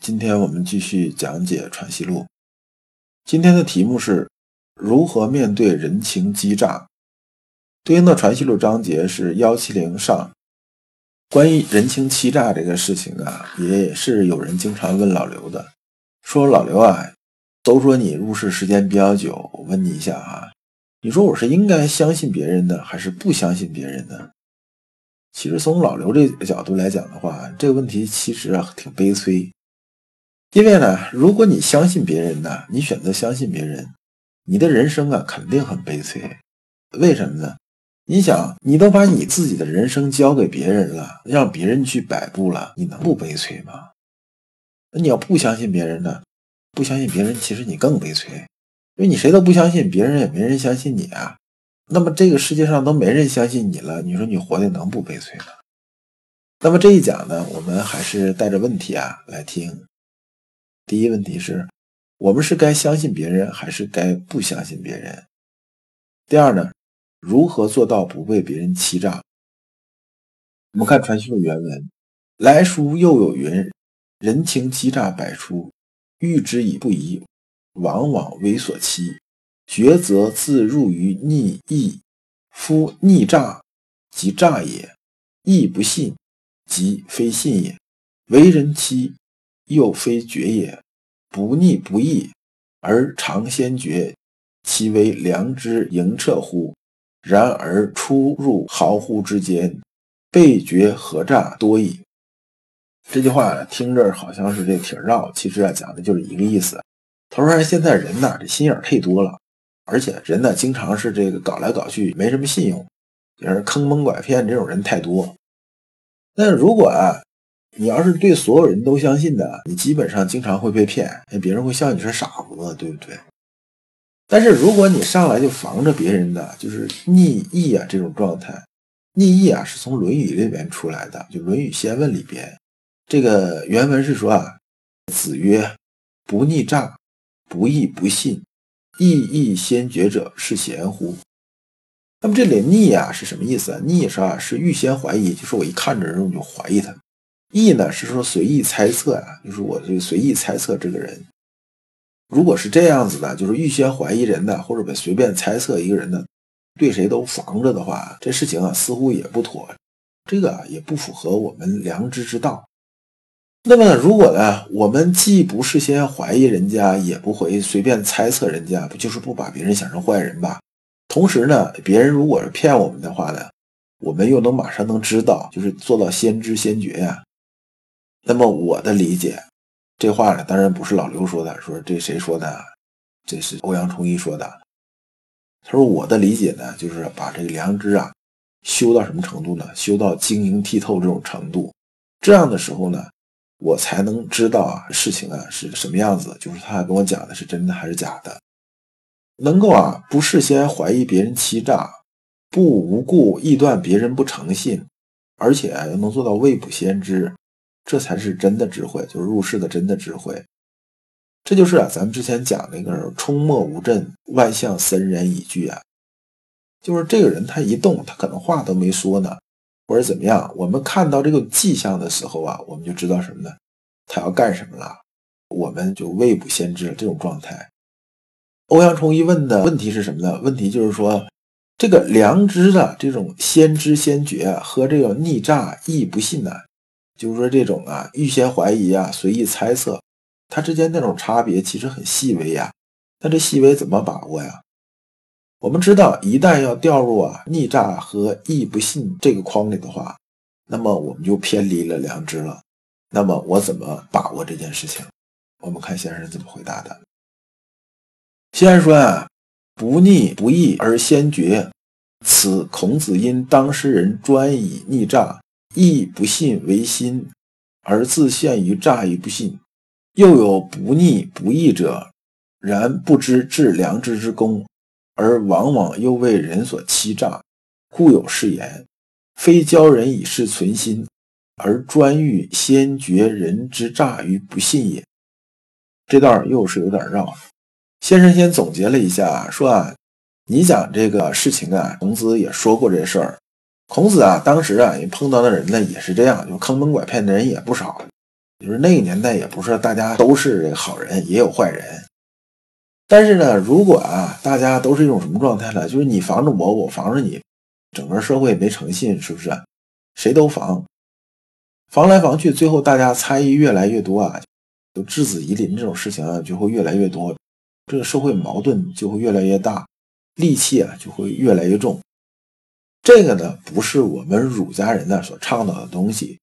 今天我们继续讲解《传习录》，今天的题目是如何面对人情欺诈。对应的《传习录》章节是幺七零上。关于人情欺诈这个事情啊，也是有人经常问老刘的，说老刘啊，都说你入世时间比较久，我问你一下啊，你说我是应该相信别人的，还是不相信别人的？其实从老刘这个角度来讲的话，这个问题其实啊挺悲催。因为呢，如果你相信别人呢，你选择相信别人，你的人生啊肯定很悲催。为什么呢？你想，你都把你自己的人生交给别人了，让别人去摆布了，你能不悲催吗？那你要不相信别人呢？不相信别人，其实你更悲催，因为你谁都不相信，别人也没人相信你啊。那么这个世界上都没人相信你了，你说你活的能不悲催吗？那么这一讲呢，我们还是带着问题啊来听。第一问题是，我们是该相信别人，还是该不相信别人？第二呢，如何做到不被别人欺诈？我们看《传习录》原文，来书又有云：“人情欺诈百出，欲之以不疑，往往为所欺，抉择自入于逆义。夫逆诈，即诈也；义不信，即非信也。为人欺。”又非绝也，不逆不义，而常先觉，其为良知盈彻乎？然而出入毫乎之间，被觉何诈多矣。这句话听着好像是这挺绕，其实啊讲的就是一个意思。他说现在人呐，这心眼太多了，而且人呢经常是这个搞来搞去没什么信用，也是坑蒙拐骗这种人太多。那如果啊？你要是对所有人都相信的，你基本上经常会被骗，别人会笑你是傻子，对不对？但是如果你上来就防着别人的，就是逆义啊这种状态，逆义啊是从《论语》里边出来的，就《论语先问》里边，这个原文是说啊，子曰：“不逆诈，不义不信，义义先觉者是贤乎？”那么这里逆啊是什么意思啊？逆是啊是预先怀疑，就是我一看这人我就怀疑他。意呢是说随意猜测啊，就是我这个随意猜测这个人，如果是这样子的，就是预先怀疑人的，或者随便猜测一个人的，对谁都防着的话，这事情啊似乎也不妥，这个也不符合我们良知之道。那么如果呢，我们既不事先怀疑人家，也不会随便猜测人家，不就是不把别人想成坏人吧？同时呢，别人如果是骗我们的话呢，我们又能马上能知道，就是做到先知先觉呀。那么我的理解，这话呢，当然不是老刘说的，说这谁说的？这是欧阳崇一说的。他说我的理解呢，就是把这个良知啊修到什么程度呢？修到晶莹剔透这种程度，这样的时候呢，我才能知道啊事情啊是什么样子，就是他跟我讲的是真的还是假的。能够啊不事先怀疑别人欺诈，不无故臆断别人不诚信，而且又能做到未卜先知。这才是真的智慧，就是入世的真的智慧。这就是啊，咱们之前讲那个“冲墨无阵，万象森然已具”啊，就是这个人他一动，他可能话都没说呢，或者怎么样，我们看到这个迹象的时候啊，我们就知道什么呢？他要干什么了？我们就未卜先知这种状态。欧阳冲一问的问题是什么呢？问题就是说，这个良知的这种先知先觉和这个逆诈亦不信呢？就是说，这种啊，预先怀疑啊，随意猜测，它之间那种差别其实很细微呀。那这细微怎么把握呀？我们知道，一旦要掉入啊逆诈和义不信这个框里的话，那么我们就偏离了良知了。那么我怎么把握这件事情？我们看先生怎么回答的。先生说啊，不逆不义而先觉，此孔子因当事人专以逆诈。亦不信为心，而自陷于诈与不信，又有不逆不义者，然不知致良知之功，而往往又为人所欺诈，故有是言：非教人以事存心，而专欲先觉人之诈于不信也。这段又是有点绕。先生先总结了一下，说啊，你讲这个事情啊，孔子也说过这事儿。孔子啊，当时啊，碰到的人呢也是这样，就坑蒙拐骗的人也不少。就是那个年代，也不是大家都是好人，也有坏人。但是呢，如果啊，大家都是一种什么状态呢？就是你防着我，我防着你，整个社会没诚信，是不是？谁都防，防来防去，最后大家猜疑越来越多啊，就质子疑邻这种事情啊，就会越来越多，这个社会矛盾就会越来越大，戾气啊就会越来越重。这个呢，不是我们儒家人呢所倡导的东西。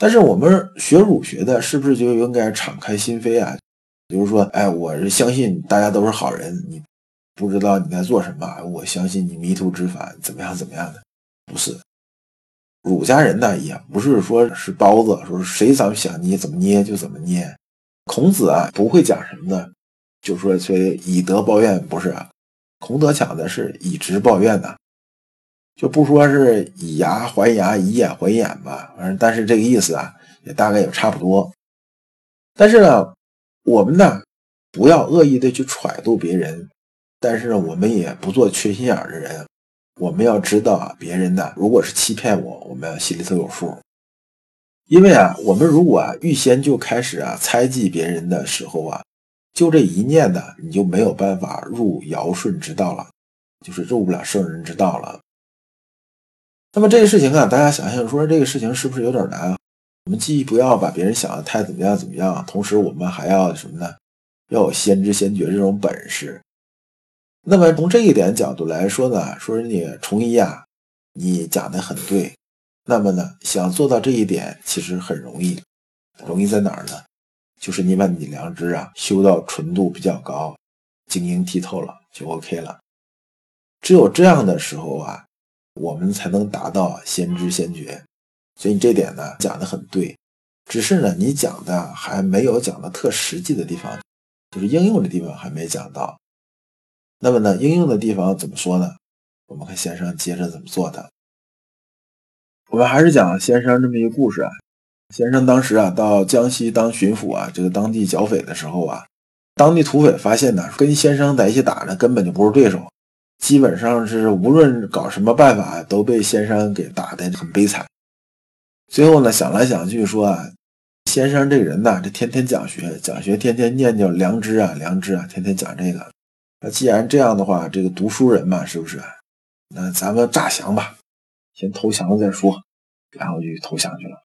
但是我们学儒学的，是不是就应该敞开心扉啊？比如说，哎，我是相信大家都是好人，你不知道你在做什么，我相信你迷途知返，怎么样怎么样的？不是，儒家人呢，也不是说是包子，说谁咱们想捏怎么捏就怎么捏。孔子啊，不会讲什么呢？就说说以德报怨，不是？孔德讲的是以直报怨的。就不说是以牙还牙，以眼还眼吧，反正但是这个意思啊，也大概也差不多。但是呢，我们呢不要恶意的去揣度别人，但是呢，我们也不做缺心眼的人。我们要知道啊，别人呢如果是欺骗我，我们心里头有数。因为啊，我们如果啊预先就开始啊猜忌别人的时候啊，就这一念呢，你就没有办法入尧舜之道了，就是入不了圣人之道了。那么这个事情啊，大家想想说这个事情是不是有点难啊？我们既不要把别人想的太怎么样怎么样，同时我们还要什么呢？要有先知先觉这种本事。那么从这一点角度来说呢，说你崇一啊，你讲的很对。那么呢，想做到这一点其实很容易，容易在哪儿呢？就是你把你良知啊修到纯度比较高，晶莹剔透了就 OK 了。只有这样的时候啊。我们才能达到先知先觉，所以你这点呢讲的很对，只是呢你讲的还没有讲的特实际的地方，就是应用的地方还没讲到。那么呢应用的地方怎么说呢？我们看先生接着怎么做的。我们还是讲先生这么一个故事啊。先生当时啊到江西当巡抚啊，这个当地剿匪的时候啊，当地土匪发现呢跟先生在一起打呢根本就不是对手。基本上是无论搞什么办法，都被先生给打的很悲惨。最后呢，想来想去说啊，先生这个人呐，这天天讲学，讲学天天念叨良知啊，良知啊，天天讲这个。那既然这样的话，这个读书人嘛，是不是？那咱们诈降吧，先投降了再说。然后就投降去了。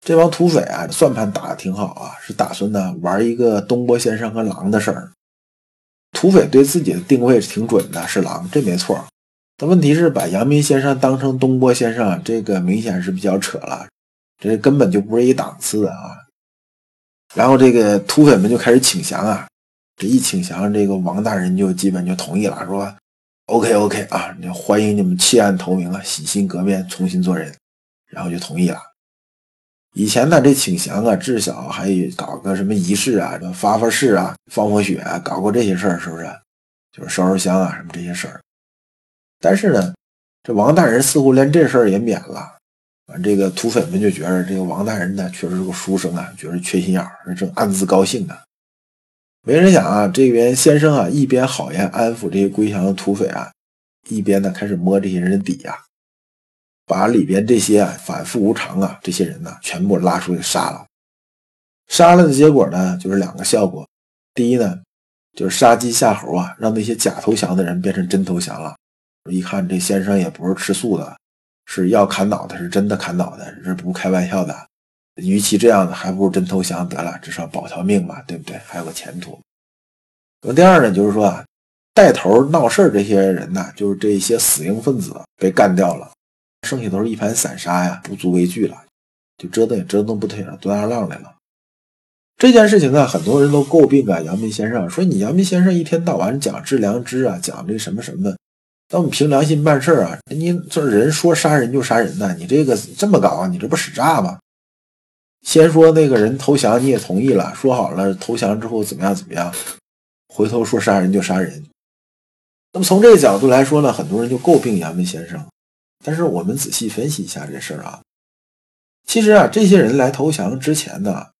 这帮土匪啊，算盘打的挺好啊，是打算呢玩一个东郭先生和狼的事儿。土匪对自己的定位是挺准的，是狼，这没错。但问题是把阳明先生当成东坡先生，这个明显是比较扯了，这根本就不是一档次的啊。然后这个土匪们就开始请降啊，这一请降，这个王大人就基本就同意了，说 OK OK 啊，欢迎你们弃暗投明啊，洗心革面，重新做人，然后就同意了。以前呢，这请降啊，至少还搞个什么仪式啊，什么发发誓啊，放放血啊，搞过这些事儿，是不是？就是烧烧香啊，什么这些事儿。但是呢，这王大人似乎连这事儿也免了。完，这个土匪们就觉得这个王大人呢，确实是个书生啊，觉得缺心眼儿，正暗自高兴呢。没人想啊，这边先生啊，一边好言安抚这些归降的土匪啊，一边呢开始摸这些人的底呀。把里边这些反复无常啊这些人呢全部拉出去杀了，杀了的结果呢就是两个效果。第一呢就是杀鸡吓猴啊，让那些假投降的人变成真投降了。一看这先生也不是吃素的，是要砍脑袋，是真的砍脑袋，是不开玩笑的。与其这样的，还不如真投降得了，至少保条命嘛，对不对？还有个前途。那么第二呢，就是说啊，带头闹事这些人呢，就是这些死硬分子被干掉了。剩下都是一盘散沙呀，不足为惧了，就折腾也折腾不起来多大浪来了。这件事情啊，很多人都诟病啊，阳明先生说你阳明先生一天到晚讲致良知啊，讲这什么什么，那我们凭良心办事啊，你这人说杀人就杀人呢，你这个这么搞，你这不使诈吗？先说那个人投降，你也同意了，说好了投降之后怎么样怎么样，回头说杀人就杀人。那么从这个角度来说呢，很多人就诟病杨梅先生。但是我们仔细分析一下这事儿啊，其实啊，这些人来投降之前呢，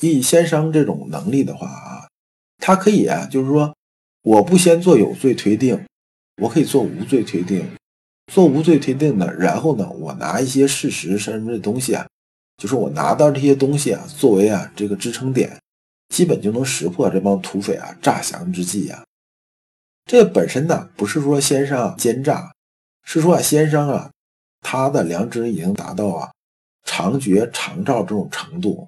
以先生这种能力的话啊，他可以啊，就是说，我不先做有罪推定，我可以做无罪推定，做无罪推定呢，然后呢，我拿一些事实什么的东西啊，就是我拿到这些东西啊，作为啊这个支撑点，基本就能识破这帮土匪啊诈降之计啊。这本身呢，不是说先生奸诈。是说啊，先生啊，他的良知已经达到啊常觉常照这种程度。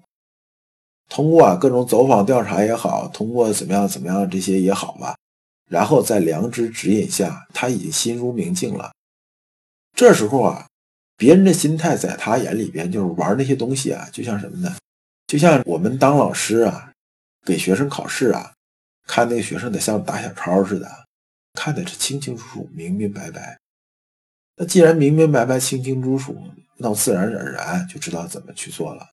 通过啊各种走访调查也好，通过怎么样怎么样这些也好吧，然后在良知指引下，他已经心如明镜了。这时候啊，别人的心态在他眼里边就是玩那些东西啊，就像什么呢？就像我们当老师啊，给学生考试啊，看那个学生得像打小抄似的，看的是清清楚楚、明明白白。那既然明明白白、清清楚楚，那自然而然就知道怎么去做了。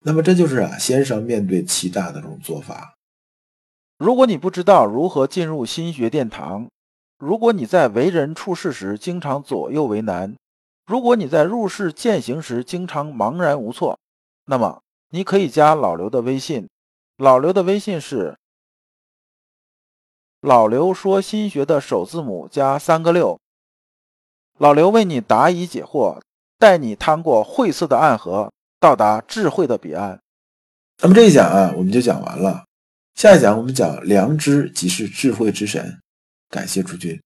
那么这就是啊，先生面对欺诈的这种做法。如果你不知道如何进入心学殿堂，如果你在为人处事时经常左右为难，如果你在入世践行时经常茫然无措，那么你可以加老刘的微信。老刘的微信是老刘说心学的首字母加三个六。老刘为你答疑解惑，带你趟过晦涩的暗河，到达智慧的彼岸。那么这一讲啊，我们就讲完了。下一讲我们讲良知即是智慧之神。感谢诸君。